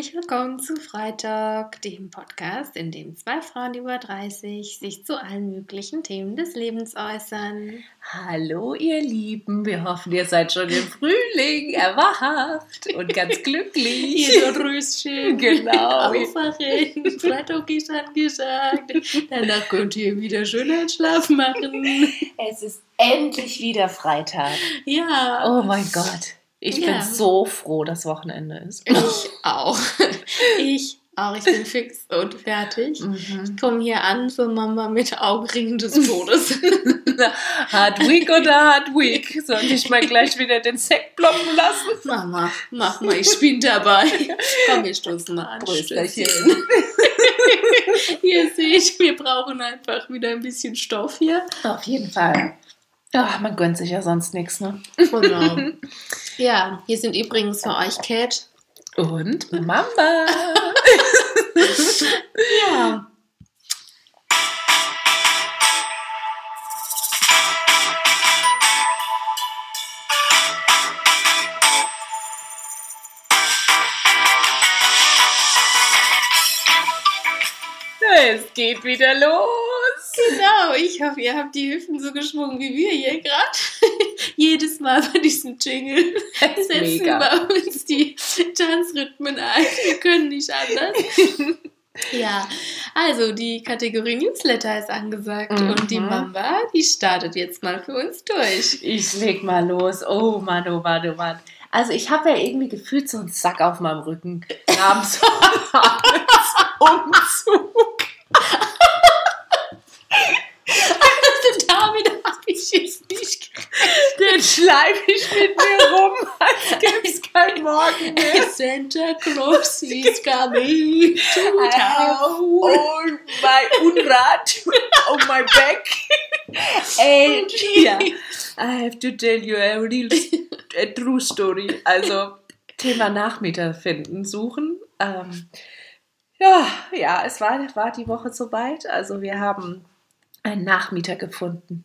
Herzlich willkommen zu Freitag, dem Podcast, in dem zwei Frauen über 30 sich zu allen möglichen Themen des Lebens äußern. Hallo, ihr Lieben. Wir hoffen, ihr seid schon im Frühling erwacht und ganz glücklich. Ihr so Röschen. Genau. Aufwachen. Freitag ist angesagt. Danach könnt ihr wieder schön einen Schlaf machen. Es ist endlich wieder Freitag. Ja. Oh mein Gott. Ich Ja. bin so froh, dass Wochenende ist. Ich auch. Ich auch. Ich bin fix und fertig. Mhm. Ich komme hier an für Mama mit Augenringen des Todes. Hard Week oder Hard Week? Soll ich mal gleich wieder den Sekt ploppen lassen? Mama, mach mal, ich bin dabei. Komm, wir stoßen mal an. Prösterchen. Ihr seht, wir brauchen einfach wieder ein bisschen Stoff hier. Auf jeden Fall. Ja, man gönnt sich ja sonst nichts, ne? Genau. Ja, hier sind übrigens für euch Cat. Und Mamba. Ja. Es geht wieder los. Genau, ich hoffe, ihr habt die Hüften so geschwungen wie wir hier gerade. Jedes Mal bei diesem Jingle setzen Mega. bei uns die Tanzrhythmen ein. Wir können nicht anders. Ja, also die Kategorie Newsletter ist angesagt Mhm. und die Mamba, die startet jetzt mal für uns durch. Ich leg mal los. Oh Mann, oh Mann, oh Mann. Also ich habe ja irgendwie gefühlt so einen Sack auf meinem Rücken. Abends Umzug. Also damit habe ich jetzt nicht Den schleife ich mit mir rum, als gäbe es kein Morgen mehr. Santa Claus is coming to I have town. all my Unrat on my back. And yeah, I have to tell you a real a true story. Also Thema Nachmieter finden, suchen. Ähm, ja, ja, es war, war die Woche soweit. Also wir haben einen Nachmieter gefunden.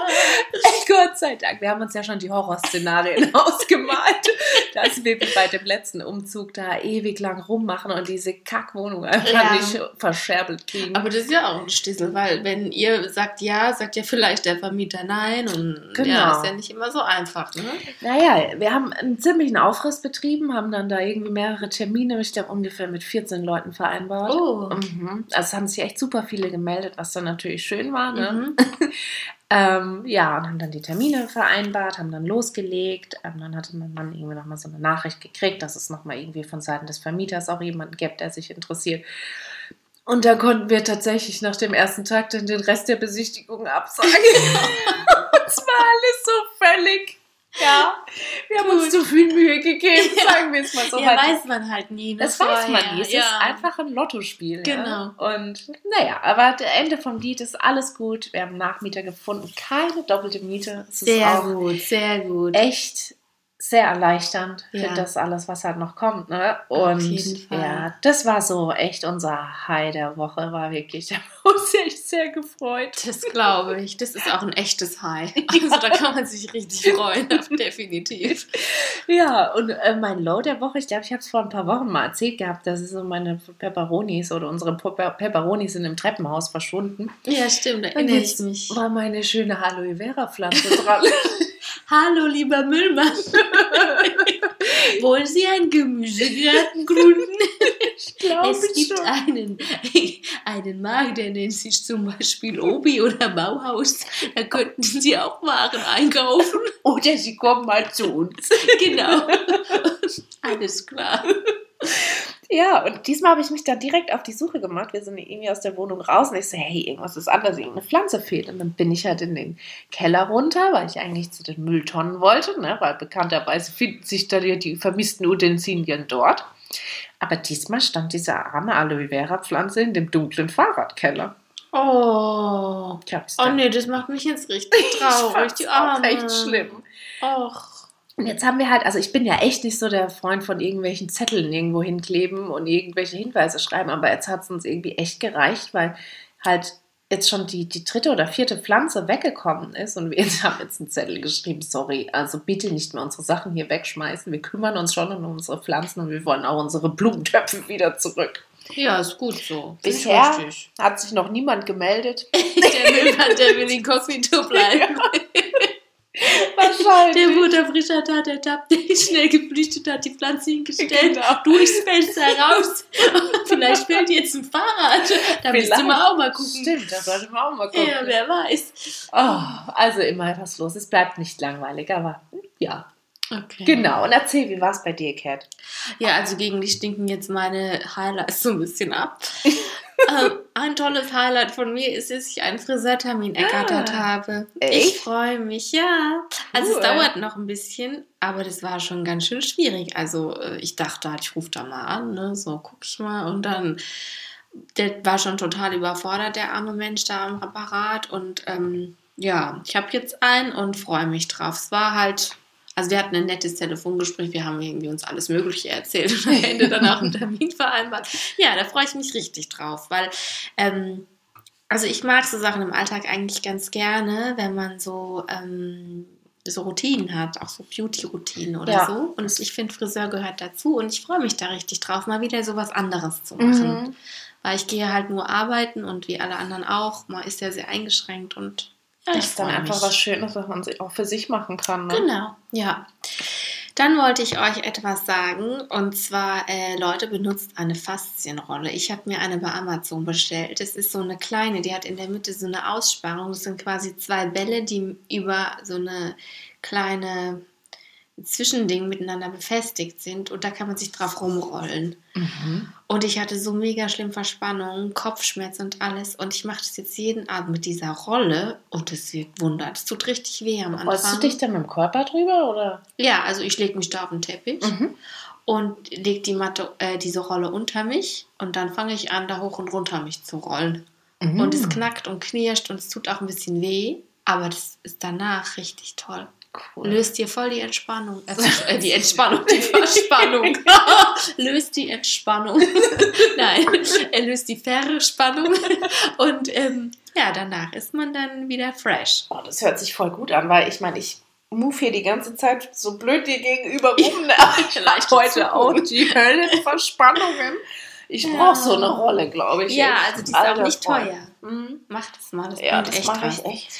Gott sei Dank. Wir haben uns ja schon die Horrorszenarien ausgemalt, dass wir bei dem letzten Umzug da ewig lang rummachen und diese Kackwohnung einfach Ja. nicht verscherbelt kriegen. Aber das ist ja auch ein Stissel, weil wenn ihr sagt ja, sagt ja vielleicht der Vermieter nein und Genau. ja, ist ja nicht immer so einfach, ne? Naja, wir haben einen ziemlichen Aufriss betrieben, haben dann da irgendwie mehrere Termine, ich glaube ungefähr mit 14 Leuten vereinbart. Oh. Mhm. Also es haben sich echt super viele gemeldet, was dann natürlich schön war. Ne? Mhm. Ähm, ja, und haben dann die Termine vereinbart, haben dann losgelegt. Ähm, dann hatte mein Mann irgendwie nochmal so eine Nachricht gekriegt, dass es nochmal irgendwie von Seiten des Vermieters auch jemanden gibt, der sich interessiert. Und dann konnten wir tatsächlich nach dem ersten Tag dann den Rest der Besichtigung absagen. Es war alles so völlig. Ja, wir haben uns Gut. zu viel Mühe gegeben, sagen wir es mal so. ja, Halt- weiß man halt nie. ne, das weiß man vorher. nie. Es ja. ist einfach ein Lottospiel. Genau. Ja? Und naja, aber das Ende vom Lied ist alles gut. Wir haben Nachmieter gefunden. Keine doppelte Miete. Es ist Sehr gut, sehr gut. echt sehr erleichternd Ja. für das alles, was halt noch kommt. Ne? Und ja, das war so echt unser High der Woche. War wirklich, uns echt sehr gefreut. Das glaube ich. Das ist auch ein echtes High. Also da kann man sich richtig freuen, definitiv. Ja, und äh, mein Low der Woche, ich glaube, ich habe es vor ein paar Wochen mal erzählt gehabt, dass es so meine Pepperonis oder unsere Pepper Pepperonis sind im Treppenhaus verschwunden. Ja, stimmt, Und erinnere ich mich. war meine schöne Aloe Vera Pflanze dran. Hallo, lieber Müllmann. Wollen Sie einen Gemüsegarten gründen? ich glaube Es gibt einen, einen Markt, der nennt sich zum Beispiel Obi oder Bauhaus. Da könnten Sie auch Waren einkaufen. Oder sie kommen mal zu uns. Genau. Alles klar. Ja, und diesmal habe ich mich dann direkt auf die Suche gemacht. Wir sind irgendwie aus der Wohnung raus und ich so, hey, irgendwas ist anders, irgendeine Pflanze fehlt. Und dann bin ich halt in den Keller runter, weil ich eigentlich zu den Mülltonnen wollte, ne? weil bekannterweise finden sich da die, die vermissten Utensilien dort. Aber diesmal stand diese arme Aloe Vera Pflanze in dem dunklen Fahrradkeller. Oh. Ich hab's Oh dann- nee, das macht mich jetzt richtig traurig. fand's Die auch Arme. echt schlimm. Och. Und jetzt haben wir halt, also ich bin ja echt nicht so der Freund von irgendwelchen Zetteln irgendwo hinkleben und irgendwelche Hinweise schreiben, aber jetzt hat es uns irgendwie echt gereicht, weil halt jetzt schon die, die dritte oder vierte Pflanze weggekommen ist und wir haben jetzt einen Zettel geschrieben, sorry, also bitte nicht mehr unsere Sachen hier wegschmeißen. Wir kümmern uns schon um unsere Pflanzen und wir wollen auch unsere Blumentöpfe wieder zurück. Ja, ist gut so. Bisher hat sich noch niemand gemeldet. der will, der will inkognito bleiben. Wahrscheinlich. Der Mutter Richard hat ertappt, der schnell geflüchtet hat, die Pflanze hingestellt, genau. durchs Fenster raus. Vielleicht fällt jetzt ein Fahrrad. Da müsste man auch mal gucken. Stimmt, da sollte man auch mal gucken. Ja, wer weiß. Oh, also immer was los. Es bleibt nicht langweilig, aber ja. Okay. Genau, und erzähl, wie war es bei dir, Kat? Ja, also gegen die stinken jetzt meine Highlights so ein bisschen ab. ähm, ein tolles Highlight von mir ist, dass ich einen Friseurtermin ergattert Ah, habe. echt? Ich freue mich, ja. Also Cool. es dauert noch ein bisschen, aber das war schon ganz schön schwierig. Also äh, ich dachte halt, ich rufe da mal an, ne? so gucke ich mal und dann, der war schon total überfordert, der arme Mensch da am Apparat und ähm, ja, ich habe jetzt einen und freue mich drauf. Es war halt, also wir hatten ein nettes Telefongespräch, wir haben irgendwie uns alles Mögliche erzählt und am Ende dann auch einen Termin vereinbart. Ja, da freue ich mich richtig drauf, weil ähm, also ich mag so Sachen im Alltag eigentlich ganz gerne, wenn man so, ähm, so Routinen hat, auch so Beauty-Routinen oder Ja. so. Und ich finde, Friseur gehört dazu und ich freue mich da richtig drauf, mal wieder so was anderes zu machen. Mhm. Weil ich gehe halt nur arbeiten und wie alle anderen auch, man ist ja sehr eingeschränkt und ja, Das ist dann einfach mich. was Schönes, was man sich auch für sich machen kann. Ne? Genau, ja. Dann wollte ich euch etwas sagen und zwar, äh, Leute, benutzt eine Faszienrolle. Ich habe mir eine bei Amazon bestellt. Das ist so eine kleine, die hat in der Mitte so eine Aussparung. Das sind quasi zwei Bälle, die über so eine kleine Zwischending miteinander befestigt sind und da kann man sich drauf rumrollen. Mhm. Und ich hatte so mega schlimm Verspannungen, Kopfschmerz und alles. Und ich mache das jetzt jeden Abend mit dieser Rolle und es wirkt Wunder. Es tut richtig weh am Anfang. Rollst du dich dann mit dem Körper drüber oder? Ja, also ich lege mich da auf den Teppich Mhm. und lege die Matte, äh, diese Rolle unter mich und dann fange ich an, da hoch und runter mich zu rollen. Mhm. Und es knackt und knirscht und es tut auch ein bisschen weh, aber das ist danach richtig toll. Cool. Löst dir voll die Entspannung. Äh, die Entspannung, die Verspannung. löst die Entspannung. Nein, er löst die Verspannung. Und ähm, ja, danach ist man dann wieder fresh. Oh, das hört sich voll gut an, weil ich meine, ich move hier die ganze Zeit so blöd dir gegenüber rum. ich Vielleicht heute auch die Höllenverspannungen. Ich Ja. brauche so eine Rolle, glaube ich. Ja, also die ist auch Alter nicht Freund. teuer. Mhm, Mach das mal, das Ja, das mache ich echt.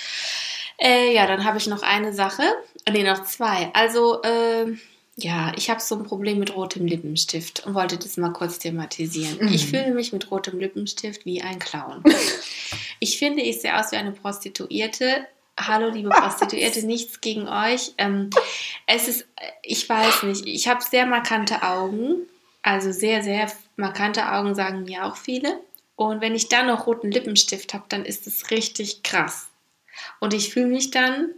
Äh, ja, dann habe ich noch eine Sache. Nee, noch zwei. Also, ähm, ja, ich habe so ein Problem mit rotem Lippenstift und wollte das mal kurz thematisieren. Mhm. Ich fühle mich mit rotem Lippenstift wie ein Clown. ich finde, ich sehe aus wie eine Prostituierte. Hallo, liebe Prostituierte, nichts gegen euch. Ähm, es ist, ich weiß nicht, ich habe sehr markante Augen. Also sehr, sehr markante Augen, sagen mir auch viele. Und wenn ich dann noch roten Lippenstift habe, dann ist es richtig krass. Und ich fühle mich dann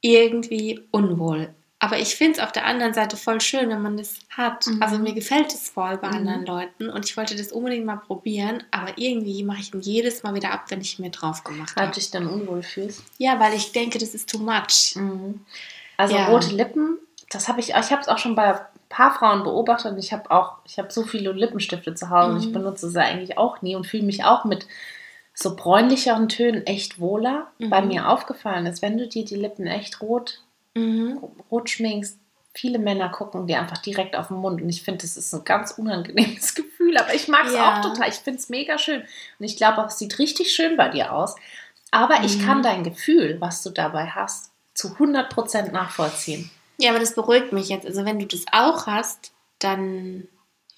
irgendwie unwohl. Aber ich finde es auf der anderen Seite voll schön, wenn man das hat. Mhm. Also mir gefällt es voll bei Mhm. anderen Leuten und ich wollte das unbedingt mal probieren, aber irgendwie mache ich ihn jedes Mal wieder ab, wenn ich mir drauf gemacht Weil habe. du dich dann unwohl fühlst. Ja, weil ich denke, das ist too much. Also Ja. rote Lippen, das habe ich, ich habe es auch schon bei ein paar Frauen beobachtet und ich habe auch, ich habe so viele Lippenstifte zu Hause und ich Mhm. benutze sie eigentlich auch nie und fühle mich auch mit so bräunlicheren Tönen echt wohler, Mhm. weil mir aufgefallen ist, wenn du dir die Lippen echt rot, Mhm. rot schminkst, viele Männer gucken dir einfach direkt auf den Mund und ich finde, das ist ein ganz unangenehmes Gefühl, aber ich mag es Ja. auch total, ich finde es mega schön und ich glaube auch, es sieht richtig schön bei dir aus, aber ich Mhm. kann dein Gefühl, was du dabei hast, zu 100% nachvollziehen. Ja, aber das beruhigt mich jetzt. Also wenn du das auch hast, dann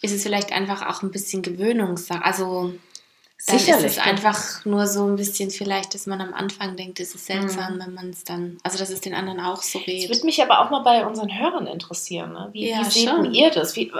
ist es vielleicht einfach auch ein bisschen Gewöhnungssache. Also dann ist es einfach nur so ein bisschen vielleicht, dass man am Anfang denkt, es ist seltsam, Mhm. wenn man es dann, also dass es den anderen auch so Es geht. würde mich aber auch mal bei unseren Hörern interessieren. Ne? Wie, Ja, wie seht ihr das? Wie,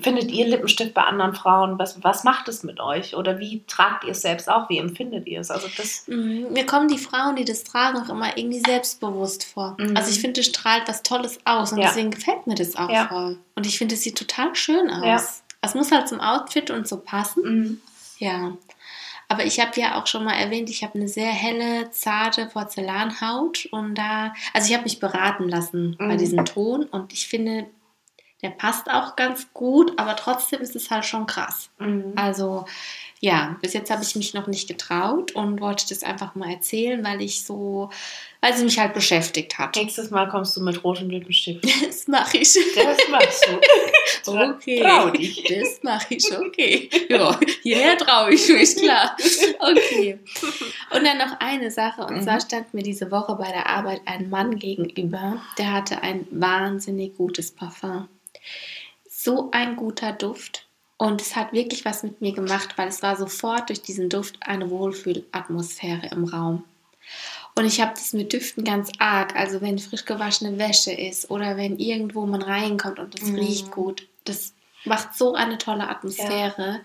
findet ihr Lippenstift bei anderen Frauen? Was, was macht es mit euch? Oder wie tragt ihr es selbst auch? Wie empfindet ihr es? Also das, Mhm. Mir kommen die Frauen, die das tragen, auch immer irgendwie selbstbewusst vor. Mhm. Also ich finde, es strahlt was Tolles aus und Ja. deswegen gefällt mir das auch Ja. voll. Und ich finde, es sieht total schön aus. Es muss halt zum Outfit und so passen. Ja. Aber ich habe ja auch schon mal erwähnt, ich habe eine sehr helle, zarte Porzellanhaut und da, also ich habe mich beraten lassen bei Mhm. diesem Ton und ich finde, der passt auch ganz gut, aber trotzdem ist es halt schon krass. Mhm. Also ja, bis jetzt habe ich mich noch nicht getraut und wollte das einfach mal erzählen, weil ich so, weil sie mich halt beschäftigt hat. Nächstes Mal kommst du mit rotem Lippenstift. Das mache ich. Das machst du. Okay. Trau dich. Das mache ich, okay. Ja, hierher traue ich mich, klar. Okay. Und dann noch eine Sache, und Mhm. zwar stand mir diese Woche bei der Arbeit ein Mann gegenüber, der hatte ein wahnsinnig gutes Parfum. So ein guter Duft. Und es hat wirklich was mit mir gemacht, weil es war sofort durch diesen Duft eine Wohlfühlatmosphäre im Raum. Und ich habe das mit Düften ganz arg. Also wenn frisch gewaschene Wäsche ist oder wenn irgendwo man reinkommt und es Mhm. riecht gut. Das macht so eine tolle Atmosphäre.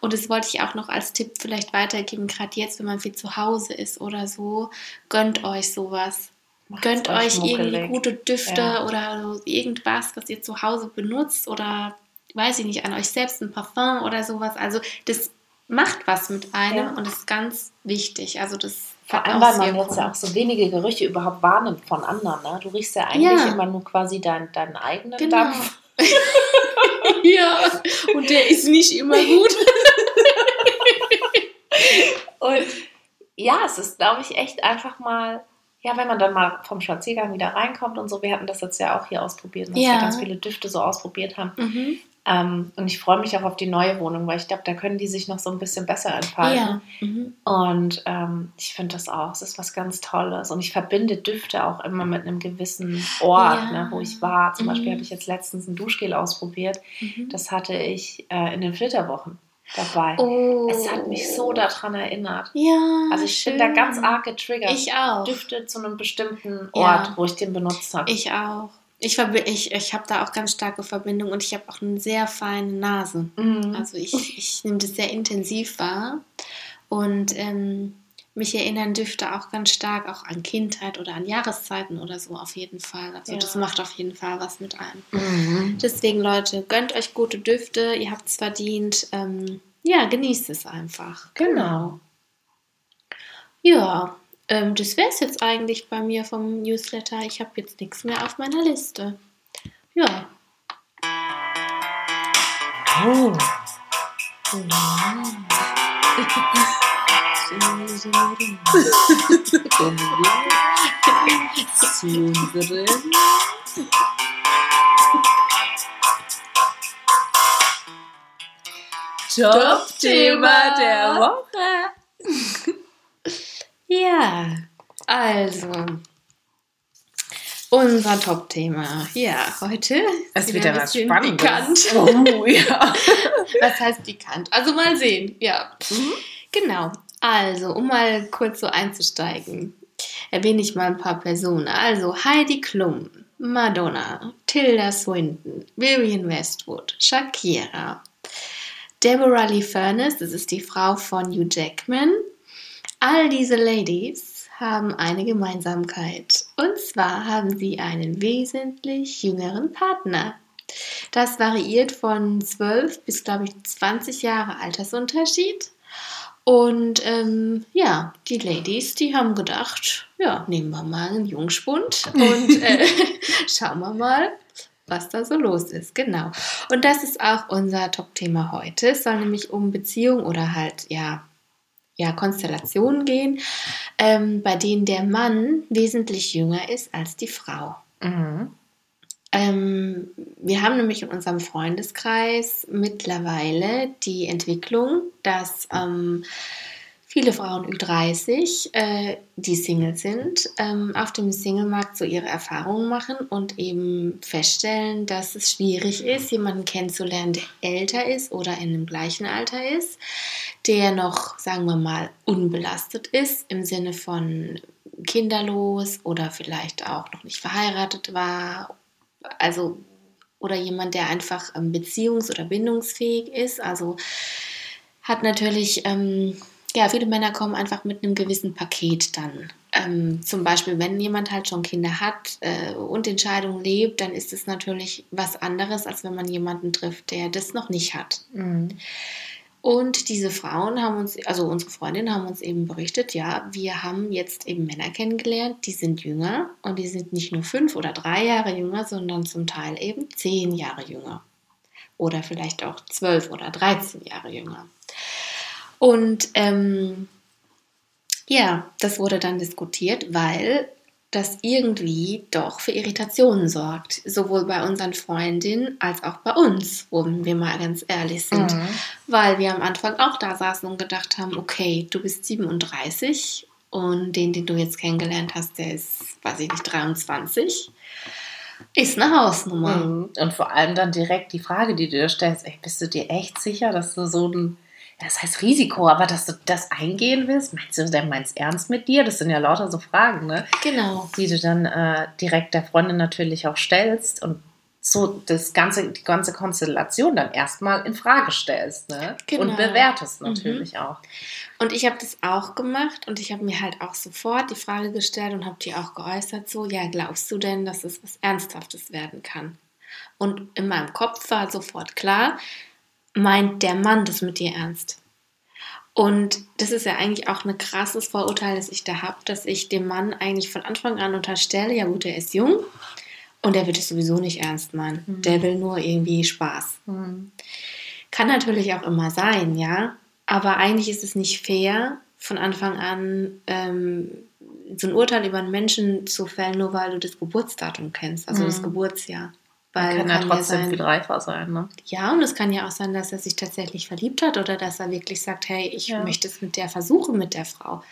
Und das wollte ich auch noch als Tipp vielleicht weitergeben, gerade jetzt, wenn man viel zu Hause ist oder so. Gönnt euch sowas. Macht's Gönnt euch euch irgendwie gute Düfte Ja. oder irgendwas, was ihr zu Hause benutzt oder weiß ich nicht, an euch selbst ein Parfum oder sowas. Also das macht was mit einem Ja. und ist ganz wichtig. Also das Vor allem, weil man jetzt ja auch so wenige Gerüche überhaupt wahrnimmt von anderen. Ne? Du riechst ja eigentlich Ja. immer nur quasi deinen, deinen eigenen Genau. Dampf. ja, und der ist nicht immer gut. Und ja, es ist, glaube ich, echt einfach mal, ja, wenn man dann mal vom Spaziergang wieder reinkommt und so, wir hatten das jetzt ja auch hier ausprobiert, dass Ja. wir ganz viele Düfte so ausprobiert haben. Mhm. Ähm, und ich freue mich auch auf die neue Wohnung, weil ich glaube, da können die sich noch so ein bisschen besser entfalten. Ja. Mhm. Und ähm, ich finde das auch, es ist was ganz Tolles. Und ich verbinde Düfte auch immer mit einem gewissen Ort, Ja. ne, wo ich war. Zum Mhm. Beispiel habe ich jetzt letztens ein Duschgel ausprobiert. Mhm. Das hatte ich äh, in den Flitterwochen dabei. Oh. Es hat mich so daran erinnert. Ja. Also ich schön. bin da ganz arg getriggert. Ich auch. Düfte zu einem bestimmten Ja. Ort, wo ich den benutzt habe. Ich auch. Ich, ich, ich habe da auch ganz starke Verbindung und ich habe auch eine sehr feine Nase. Mhm. Also ich, ich nehme das sehr intensiv wahr und ähm, mich erinnern Düfte auch ganz stark auch an Kindheit oder an Jahreszeiten oder so auf jeden Fall. Also Ja. das macht auf jeden Fall was mit einem. Mhm. Deswegen Leute, gönnt euch gute Düfte, ihr habt es verdient. Ähm, ja, genießt es einfach. Genau. Ja, ähm, das wäre es jetzt eigentlich bei mir vom Newsletter. Ich habe jetzt nichts mehr auf meiner Liste. Ja. Oh. Zu unserem Top-Thema der Woche. Ja, also unser Top-Thema. Ja, heute Es ist wieder ein was Spannendes. pikant. Oh, ja. Was heißt pikant? Also mal sehen, ja. Mhm. Genau. Also, um mal kurz so einzusteigen, erwähne ich mal ein paar Personen. Also Heidi Klum, Madonna, Tilda Swinton, Vivian Westwood, Shakira, Deborah Lee Furness, das ist die Frau von Hugh Jackman. All diese Ladies haben eine Gemeinsamkeit. Und zwar haben sie einen wesentlich jüngeren Partner. Das variiert von 12 bis, glaube ich, 20 Jahre Altersunterschied. Und ähm, ja, die Ladies, die haben gedacht, ja, nehmen wir mal einen Jungspund und äh, schauen wir mal, was da so los ist. Genau. Und das ist auch unser Top-Thema heute. Es soll nämlich um Beziehung oder halt, ja, ja, Konstellationen gehen, ähm, bei denen der Mann wesentlich jünger ist als die Frau. Mhm. Ähm, wir haben nämlich in unserem Freundeskreis mittlerweile die Entwicklung, dass ähm, viele Frauen Ü30, äh, die Single sind, ähm, auf dem Singlemarkt so ihre Erfahrungen machen und eben feststellen, dass es schwierig ist, jemanden kennenzulernen, der älter ist oder in dem gleichen Alter ist, der noch, sagen wir mal, unbelastet ist im Sinne von kinderlos oder vielleicht auch noch nicht verheiratet war also oder jemand, der einfach ähm, beziehungs- oder bindungsfähig ist. Also hat natürlich, ähm, ja, viele Männer kommen einfach mit einem gewissen Paket dann. Ähm, zum Beispiel, wenn jemand halt schon Kinder hat äh, und in Scheidung lebt, dann ist es natürlich was anderes, als wenn man jemanden trifft, der das noch nicht hat. Mhm. Und diese Frauen haben uns, also unsere Freundinnen haben uns eben berichtet, ja, wir haben jetzt eben Männer kennengelernt, die sind jünger und die sind nicht nur fünf oder drei Jahre jünger, sondern zum Teil eben zehn Jahre jünger. Oder vielleicht auch zwölf oder dreizehn Jahre jünger. Und ähm, ja, das wurde dann diskutiert, weil das irgendwie doch für Irritationen sorgt. Sowohl bei unseren Freundinnen als auch bei uns, wo wir mal ganz ehrlich sind. Mhm. Weil wir am Anfang auch da saßen und gedacht haben, okay, du bist 37 und den, den du jetzt kennengelernt hast, der ist, weiß ich nicht, 23. Ist eine Hausnummer. Mhm. Und vor allem dann direkt die Frage, die du dir stellst, ey, bist du dir echt sicher, dass du so ein das heißt Risiko, aber dass du das eingehen willst, meinst du, der meint ernst mit dir? Das sind ja lauter so Fragen, ne? Genau. Die du dann äh, direkt der Freundin natürlich auch stellst und so das ganze, die ganze Konstellation dann erstmal in Frage stellst, ne? Genau. Und bewertest natürlich mhm. auch. Und ich habe das auch gemacht und ich habe mir halt auch sofort die Frage gestellt und habe die auch geäußert, so, ja, glaubst du denn, dass es was Ernsthaftes werden kann? Und in meinem Kopf war sofort klar, meint der Mann das mit dir ernst? Und das ist ja eigentlich auch ein krasses Vorurteil, das ich da habe, dass ich dem Mann eigentlich von Anfang an unterstelle, ja gut, er ist jung und er wird es sowieso nicht ernst meinen. Mhm. Der will nur irgendwie Spaß. Mhm. Kann natürlich auch immer sein, ja. Aber eigentlich ist es nicht fair, von Anfang an ähm, so ein Urteil über einen Menschen zu fällen, nur weil du das Geburtsdatum kennst, also mhm. das Geburtsjahr. Weil kann, kann ja trotzdem ja viel reifer sein, ne? Ja, und es kann ja auch sein, dass er sich tatsächlich verliebt hat oder dass er wirklich sagt, hey, ich ja. möchte es mit der versuchen, mit der Frau.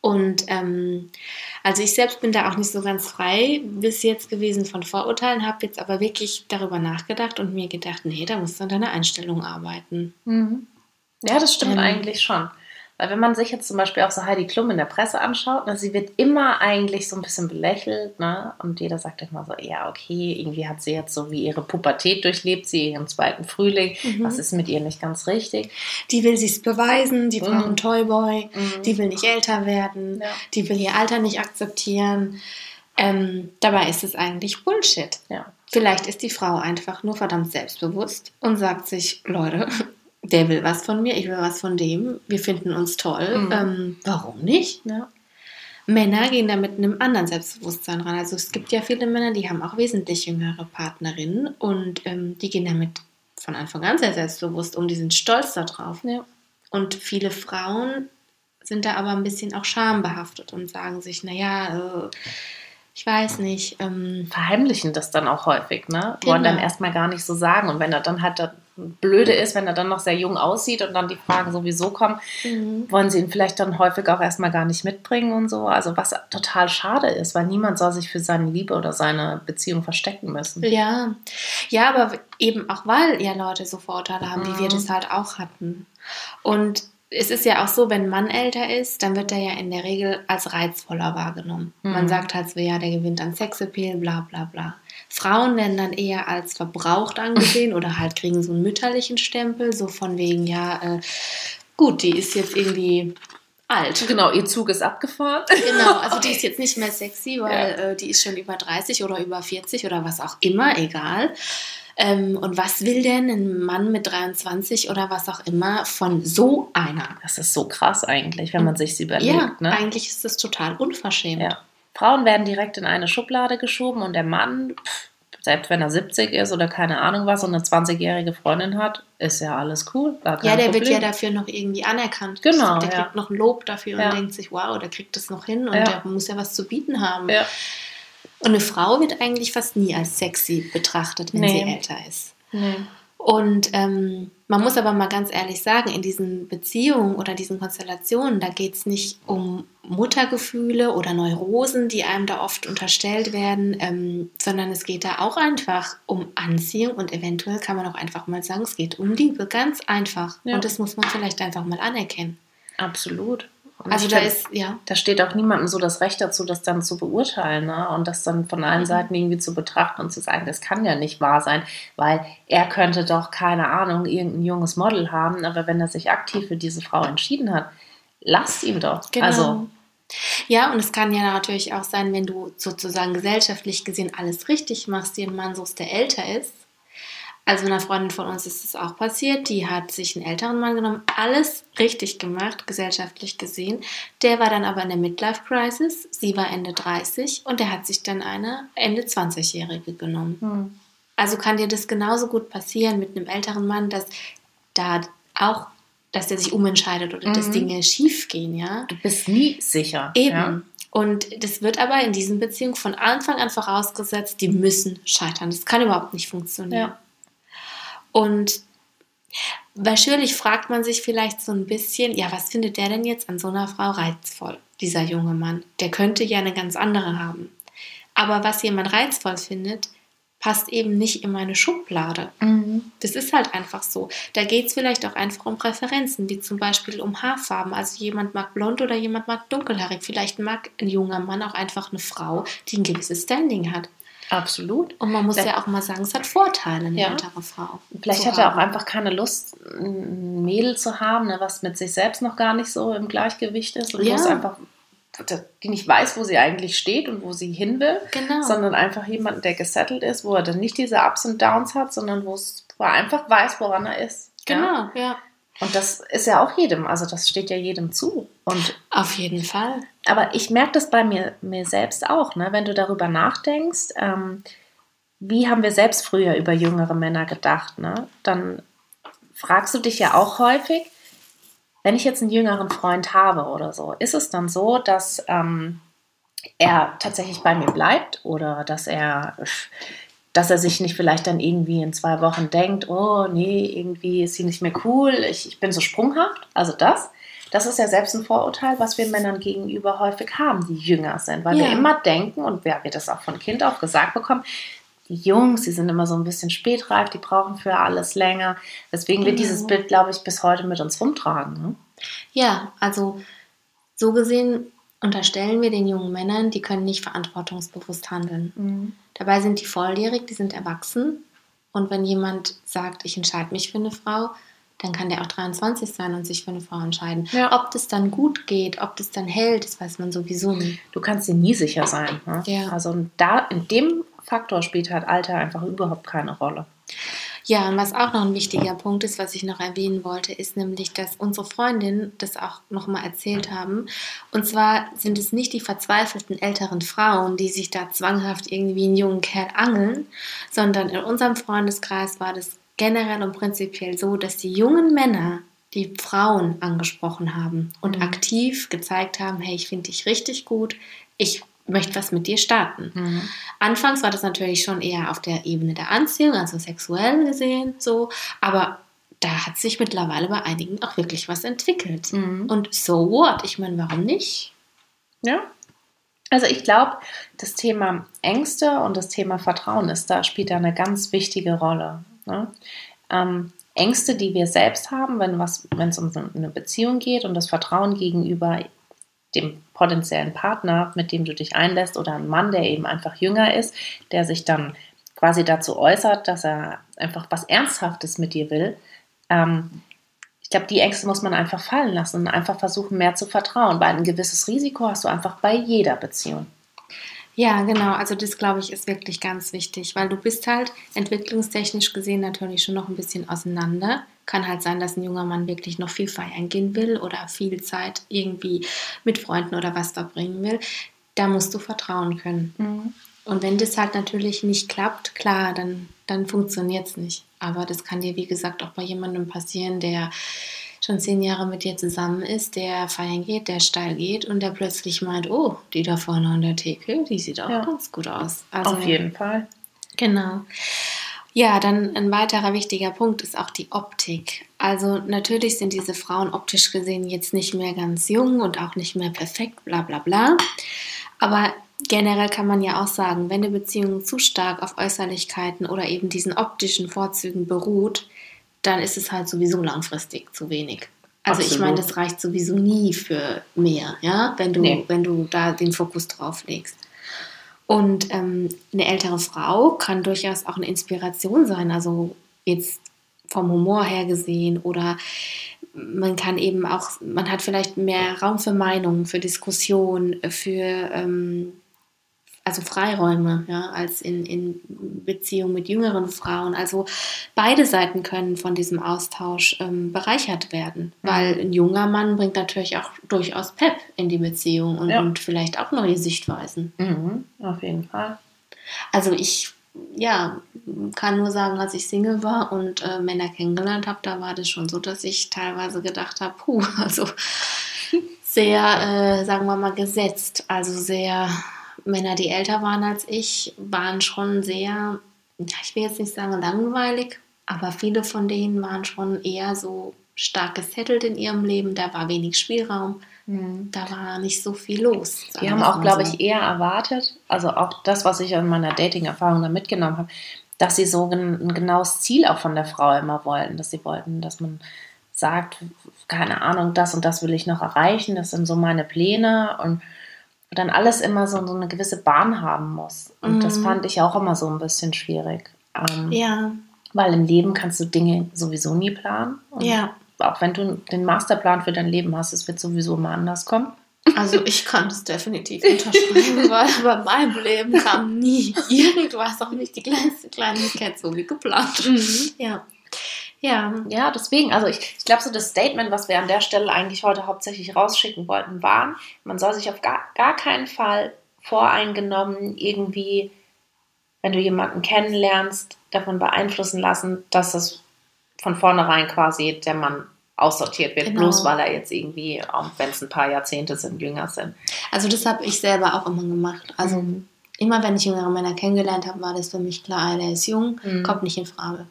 Und ähm, also ich selbst bin da auch nicht so ganz frei bis jetzt gewesen von Vorurteilen, habe jetzt aber wirklich darüber nachgedacht und mir gedacht, nee, da musst du an deiner Einstellung arbeiten. Mhm. Ja, das stimmt ähm, eigentlich schon. Weil wenn man sich jetzt zum Beispiel auch so Heidi Klum in der Presse anschaut, ne, sie wird immer eigentlich so ein bisschen belächelt, ne? Und jeder sagt immer so, ja, okay, irgendwie hat sie jetzt so wie ihre Pubertät durchlebt, sie ihren zweiten Frühling. Mhm. Was ist mit ihr nicht ganz richtig? Die will sich's beweisen, die braucht mhm. einen Toyboy, mhm. die will nicht älter werden, ja. die will ihr Alter nicht akzeptieren. Ähm, dabei ist es eigentlich Bullshit. Ja. Vielleicht ist die Frau einfach nur verdammt selbstbewusst und sagt sich, Leute, der will was von mir, ich will was von dem, wir finden uns toll. Mhm. Ähm, warum nicht? Ja. Männer gehen da mit einem anderen Selbstbewusstsein ran. Also es gibt ja viele Männer, die haben auch wesentlich jüngere Partnerinnen und ähm, die gehen damit von Anfang an sehr selbstbewusst um, die sind stolz darauf. Ja. Und viele Frauen sind da aber ein bisschen auch schambehaftet und sagen sich, naja, äh, ich weiß nicht. Ähm, Verheimlichen das dann auch häufig, ne? Wollen genau. dann erstmal gar nicht so sagen. Und wenn er dann halt blöde ist, wenn er dann noch sehr jung aussieht und dann die Fragen sowieso kommen, mhm. wollen sie ihn vielleicht dann häufig auch erstmal gar nicht mitbringen und so. Also was total schade ist, weil niemand soll sich für seine Liebe oder seine Beziehung verstecken müssen. Ja, ja, aber eben auch weil ja Leute so Vorurteile haben, mhm. wie wir mhm. das halt auch hatten. Und es ist ja auch so, wenn ein Mann älter ist, dann wird er ja in der Regel als reizvoller wahrgenommen. Mhm. Man sagt halt so, ja, der gewinnt an Sexappeal, bla bla bla. Frauen werden dann eher als verbraucht angesehen oder halt kriegen so einen mütterlichen Stempel, so von wegen, ja, äh, gut, die ist jetzt irgendwie alt. Genau, ihr Zug ist abgefahren. Genau, also die ist jetzt nicht mehr sexy, weil ja. äh, die ist schon über 30 oder über 40 oder was auch immer, egal. Ähm, und was will denn ein Mann mit 23 oder was auch immer von so einer? Das ist so krass eigentlich, wenn man sich überlegt. Ja, ne? eigentlich ist das total unverschämt. Ja. Frauen werden direkt in eine Schublade geschoben und der Mann, pff, selbst wenn er 70 ist oder keine Ahnung was und eine 20-jährige Freundin hat, ist ja alles cool. ja, der Problem. wird ja dafür noch irgendwie anerkannt. Genau. Der ja. kriegt noch ein Lob dafür ja. und denkt sich, wow, der kriegt das noch hin und ja. der muss ja was zu bieten haben. Und eine Frau wird eigentlich fast nie als sexy betrachtet, wenn nee. sie älter ist. Nee. Und ähm, man muss aber mal ganz ehrlich sagen, in diesen Beziehungen oder diesen Konstellationen, da geht es nicht um Muttergefühle oder Neurosen, die einem da oft unterstellt werden, ähm, sondern es geht da auch einfach um Anziehung und eventuell kann man auch einfach mal sagen, es geht um Liebe, ganz einfach. Ja. Und das muss man vielleicht einfach mal anerkennen. Absolut. Und also da ist, ja. Da steht auch niemandem so das Recht dazu, das dann zu beurteilen ne? und das dann von allen mhm. Seiten irgendwie zu betrachten und zu sagen, das kann ja nicht wahr sein, weil er könnte doch, keine Ahnung, irgendein junges Model haben, aber wenn er sich aktiv für diese Frau entschieden hat, lasst ihn doch. Genau. Also, ja, und es kann ja natürlich auch sein, wenn du sozusagen gesellschaftlich gesehen alles richtig machst, dir einen Mann suchst, der älter ist, also einer Freundin von uns ist es auch passiert. Die hat sich einen älteren Mann genommen, alles richtig gemacht, gesellschaftlich gesehen. Der war dann aber in der Midlife Crisis. Sie war Ende 30 und der hat sich dann eine Ende 20-Jährige genommen. Hm. Also kann dir das genauso gut passieren mit einem älteren Mann, dass da auch dass der sich umentscheidet oder dass Mhm. Dinge schief gehen, ja. Du bist nie sicher. Eben. Ja? Und das wird aber in diesen Beziehungen von Anfang an vorausgesetzt, die müssen scheitern. Das kann überhaupt nicht funktionieren. Ja. Und natürlich fragt man sich vielleicht so ein bisschen, ja, was findet der denn jetzt an so einer Frau reizvoll, dieser junge Mann? Der könnte ja eine ganz andere haben. Aber was jemand reizvoll findet, passt eben nicht in meine Schublade. Mhm. Das ist halt einfach so. Da geht es vielleicht auch einfach um Präferenzen, wie zum Beispiel um Haarfarben. Also jemand mag blond oder jemand mag dunkelhaarig. Vielleicht mag ein junger Mann auch einfach eine Frau, die ein gewisses Standing hat. Absolut. Und man muss Ja. ja auch mal sagen, es hat Vorteile, eine Ja. ältere Frau. Vielleicht hat er auch einfach keine Lust, ein Mädel zu haben, ne, was mit sich selbst noch gar nicht so im Gleichgewicht ist und Ja. wo es einfach, die nicht weiß, wo sie eigentlich steht und wo sie hin will, Genau. sondern einfach jemanden, der gesettelt ist, wo er dann nicht diese Ups und Downs hat, sondern wo er einfach weiß, woran er ist. Ja? Genau, ja. Und das ist ja auch jedem, also das steht ja jedem zu. Und Auf jeden Fall. aber ich merke das bei mir, mir selbst auch, ne? wenn du darüber nachdenkst, ähm, wie haben wir selbst früher über jüngere Männer gedacht, ne? dann fragst du dich ja auch häufig, wenn ich jetzt einen jüngeren Freund habe oder so, ist es dann so, dass ähm, er tatsächlich bei mir bleibt oder dass er, dass er sich nicht vielleicht dann irgendwie in zwei Wochen denkt, oh nee, irgendwie ist sie nicht mehr cool, ich, ich bin so sprunghaft, also das. Das ist ja selbst ein Vorurteil, was wir Männern gegenüber häufig haben, die jünger sind, weil wir Ja. immer denken und wer wir das auch von Kind auf gesagt bekommen, die Jungs, die sind immer so ein bisschen spätreif, die brauchen für alles länger. Deswegen wird Genau. dieses Bild, glaube ich, bis heute mit uns rumtragen. Ne? Ja, also so gesehen unterstellen wir den jungen Männern, die können nicht verantwortungsbewusst handeln. Dabei sind die volljährig, die sind erwachsen. Und wenn jemand sagt, ich entscheide mich für eine Frau, dann kann der auch 23 sein und sich für eine Frau entscheiden. Ja. Ob das dann gut geht, ob das dann hält, das weiß man sowieso nie. Du kannst dir nie sicher sein. Ne? Ja. Also da in dem Faktor spielt halt Alter einfach überhaupt keine Rolle. Ja, und was auch noch ein wichtiger Punkt ist, was ich noch erwähnen wollte, ist nämlich, dass unsere Freundinnen das auch nochmal erzählt haben. Und zwar sind es nicht die verzweifelten älteren Frauen, die sich da zwanghaft irgendwie einen jungen Kerl angeln, sondern in unserem Freundeskreis war das generell und prinzipiell so, dass die jungen Männer die Frauen angesprochen haben und Mhm. aktiv gezeigt haben, hey, ich finde dich richtig gut, ich möchte was mit dir starten. Anfangs war das natürlich schon eher auf der Ebene der Anziehung, also sexuell gesehen so, aber da hat sich mittlerweile bei einigen auch wirklich was entwickelt. Mhm. Und so what? Ich meine, warum nicht? Ja. Also ich glaube, das Thema Ängste und das Thema Vertrauen ist da, spielt da eine ganz wichtige Rolle. Ne? Ähm, Ängste, die wir selbst haben, wenn es um eine Beziehung geht und das Vertrauen gegenüber dem potenziellen Partner, mit dem du dich einlässt, oder ein Mann, der eben einfach jünger ist, der sich dann quasi dazu äußert, dass er einfach was Ernsthaftes mit dir will. Ähm, ich glaube, die Ängste muss man einfach fallen lassen und einfach versuchen, mehr zu vertrauen, weil ein gewisses Risiko hast du einfach bei jeder Beziehung. Ja, genau. Also das, glaube ich, ist wirklich ganz wichtig, weil du bist halt entwicklungstechnisch gesehen natürlich schon noch ein bisschen auseinander. Kann halt sein, dass ein junger Mann wirklich noch viel feiern gehen will oder viel Zeit irgendwie mit Freunden oder was verbringen will. Da musst du vertrauen können. Und wenn das halt natürlich nicht klappt, klar, dann, dann funktioniert es nicht. Aber das kann dir, wie gesagt, auch bei jemandem passieren, der schon zehn Jahre mit dir zusammen ist, der feiern geht, der steil geht und der plötzlich meint, oh, die da vorne an der Theke, die sieht auch Ja. ganz gut aus. Also, Auf jeden Fall. Genau. Ja, dann ein weiterer wichtiger Punkt ist auch die Optik. Also natürlich sind diese Frauen optisch gesehen jetzt nicht mehr ganz jung und auch nicht mehr perfekt, bla bla bla. Aber generell kann man ja auch sagen, wenn eine Beziehung zu stark auf Äußerlichkeiten oder eben diesen optischen Vorzügen beruht, dann ist es halt sowieso langfristig zu wenig. Also ich Absolut. meine, das reicht sowieso nie für mehr, ja, wenn du, Nee. wenn du da den Fokus drauf legst. Und ähm, eine ältere Frau kann durchaus auch eine Inspiration sein, also jetzt vom Humor her gesehen oder man kann eben auch, man hat vielleicht mehr Raum für Meinungen, für Diskussionen, für ähm, also Freiräume, ja, als in, in Beziehung mit jüngeren Frauen. Also beide Seiten können von diesem Austausch ähm, bereichert werden, weil ein junger Mann bringt natürlich auch durchaus Pep in die Beziehung und, Ja. und vielleicht auch neue Sichtweisen. Mhm, auf jeden Fall. Also ich ja, kann nur sagen, als ich Single war und äh, Männer kennengelernt habe, da war das schon so, dass ich teilweise gedacht habe, puh, also sehr, äh, sagen wir mal, gesetzt. Also sehr, Männer, die älter waren als ich, waren schon sehr, ich will jetzt nicht sagen langweilig, aber viele von denen waren schon eher so stark gesettelt in ihrem Leben. Da war wenig Spielraum. Mhm. Da war nicht so viel los. Die haben auch, glaube so. ich, eher erwartet, also auch das, was ich in meiner Dating-Erfahrung da mitgenommen habe, dass sie so ein, genaues Ziel auch von der Frau immer wollten, dass sie wollten, dass man sagt, keine Ahnung, das und das will ich noch erreichen, das sind so meine Pläne und dann alles immer so, so eine gewisse Bahn haben muss. Und mhm. das fand ich auch immer so ein bisschen schwierig. Ähm, ja. Weil im Leben kannst du Dinge sowieso nie planen. Und ja. Auch wenn du den Masterplan für dein Leben hast, es wird sowieso immer anders kommen. Also ich kann es definitiv unterschreiben, weil bei meinem Leben kam nie irgendwas, auch nicht die kleinste Kleinigkeit so wie geplant. Mhm. Ja. Ja. Ja, deswegen, also ich, ich glaube, so das Statement, was wir an der Stelle eigentlich heute hauptsächlich rausschicken wollten, war, man soll sich auf gar, gar keinen Fall voreingenommen irgendwie, wenn du jemanden kennenlernst, davon beeinflussen lassen, dass das von vornherein quasi der Mann aussortiert wird, genau. bloß weil er jetzt irgendwie, auch wenn es ein paar Jahrzehnte sind, jünger sind. Also das habe ich selber auch immer gemacht. Also mhm. immer wenn ich jüngere Männer kennengelernt habe, war das für mich klar, der ist jung, mhm. kommt nicht in Frage.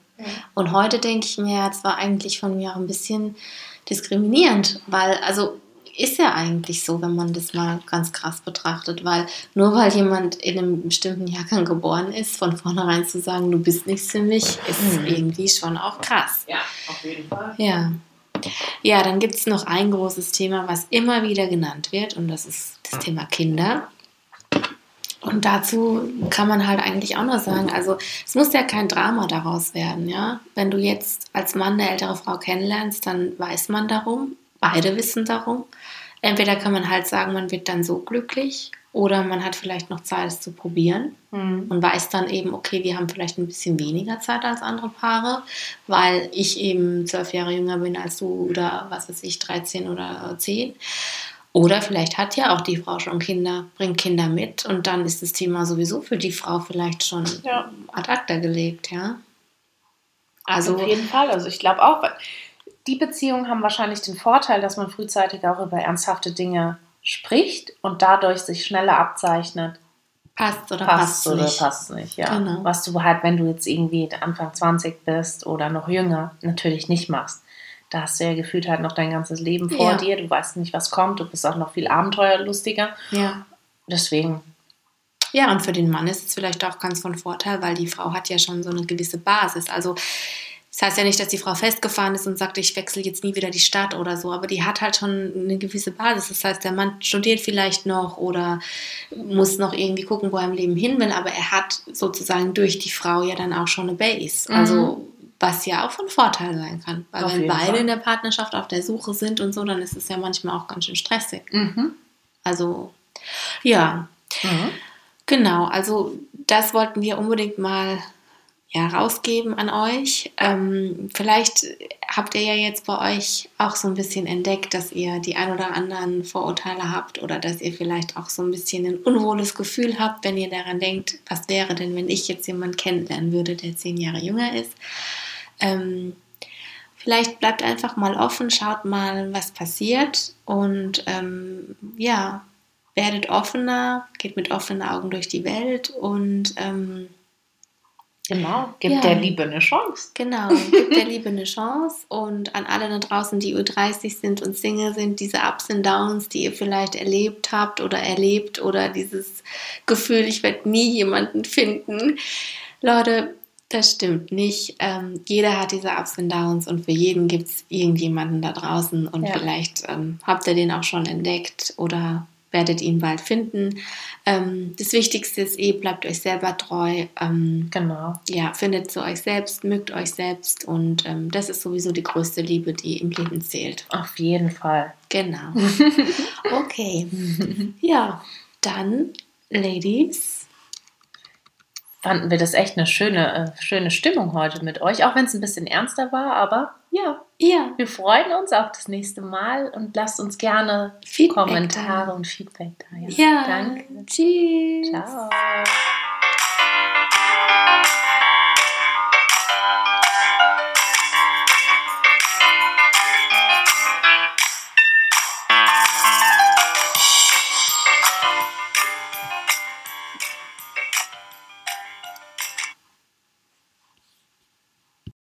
Und heute denke ich mir, es war eigentlich von mir auch ein bisschen diskriminierend, weil, also ist ja eigentlich so, wenn man das mal ganz krass betrachtet, weil nur weil jemand in einem bestimmten Jahrgang geboren ist, von vornherein zu sagen, du bist nichts für mich, ist mhm. irgendwie schon auch krass. Ja, auf jeden Fall. Ja. Ja, dann gibt es noch ein großes Thema, was immer wieder genannt wird, und das ist das Thema Kinder. Und dazu kann man halt eigentlich auch noch sagen, also es muss ja kein Drama daraus werden, ja. Wenn du jetzt als Mann eine ältere Frau kennenlernst, dann weiß man darum, beide wissen darum. Entweder kann man halt sagen, man wird dann so glücklich oder man hat vielleicht noch Zeit, es zu probieren mhm. und weiß dann eben, okay, wir haben vielleicht ein bisschen weniger Zeit als andere Paare, weil ich eben zwölf Jahre jünger bin als du oder was weiß ich, 13 oder 10. Oder vielleicht hat ja auch die Frau schon Kinder, bringt Kinder mit und dann ist das Thema sowieso für die Frau vielleicht schon ja. ad acta gelegt, ja. Also auf jeden Fall. Also ich glaube auch, die Beziehungen haben wahrscheinlich den Vorteil, dass man frühzeitig auch über ernsthafte Dinge spricht und dadurch sich schneller abzeichnet. Passt oder passt, passt oder nicht. passt nicht, ja. Genau. Was du halt, wenn du jetzt irgendwie Anfang 20 bist oder noch jünger, natürlich nicht machst da hast du ja gefühlt halt noch dein ganzes Leben vor ja. dir. Du weißt nicht, was kommt. Du bist auch noch viel abenteuerlustiger. Ja. Deswegen. Ja, und für den Mann ist es vielleicht auch ganz von Vorteil, weil die Frau hat ja schon so eine gewisse Basis. Also das heißt ja nicht, dass die Frau festgefahren ist und sagt, ich wechsle jetzt nie wieder die Stadt oder so, aber die hat halt schon eine gewisse Basis. Das heißt, der Mann studiert vielleicht noch oder muss noch irgendwie gucken, wo er im Leben hin will, aber er hat sozusagen durch die Frau ja dann auch schon eine Base. Also mhm was ja auch von Vorteil sein kann. Weil auf wenn beide Fall. in der Partnerschaft auf der Suche sind und so, dann ist es ja manchmal auch ganz schön stressig. Mhm. Also, ja. Mhm. Genau, also das wollten wir unbedingt mal ja, rausgeben an euch. Ähm, vielleicht habt ihr ja jetzt bei euch auch so ein bisschen entdeckt, dass ihr die ein oder anderen Vorurteile habt oder dass ihr vielleicht auch so ein bisschen ein unwohles Gefühl habt, wenn ihr daran denkt, was wäre denn, wenn ich jetzt jemanden kennenlernen würde, der zehn Jahre jünger ist. Ähm, vielleicht bleibt einfach mal offen, schaut mal, was passiert und ähm, ja, werdet offener, geht mit offenen Augen durch die Welt und ähm, Genau, gibt ja. der Liebe eine Chance. Genau, gibt der Liebe eine Chance. Und an alle da draußen, die Ü30 sind und Single sind, diese Ups und Downs, die ihr vielleicht erlebt habt oder erlebt oder dieses Gefühl, ich werde nie jemanden finden. Leute, das stimmt nicht. Ähm, jeder hat diese Ups und Downs und für jeden gibt es irgendjemanden da draußen und ja. vielleicht ähm, habt ihr den auch schon entdeckt oder werdet ihn bald finden. Ähm, das Wichtigste ist eh, bleibt euch selber treu. Ähm, genau. Ja, findet zu euch selbst, mögt euch selbst und ähm, das ist sowieso die größte Liebe, die im Leben zählt. Auf jeden Fall. Genau. okay. ja, dann, Ladies fanden wir das echt eine schöne, äh, schöne Stimmung heute mit euch, auch wenn es ein bisschen ernster war, aber ja, ja, wir freuen uns auf das nächste Mal und lasst uns gerne Feedback Kommentare da. und Feedback da. Ja, ja danke. Tschüss. Ciao.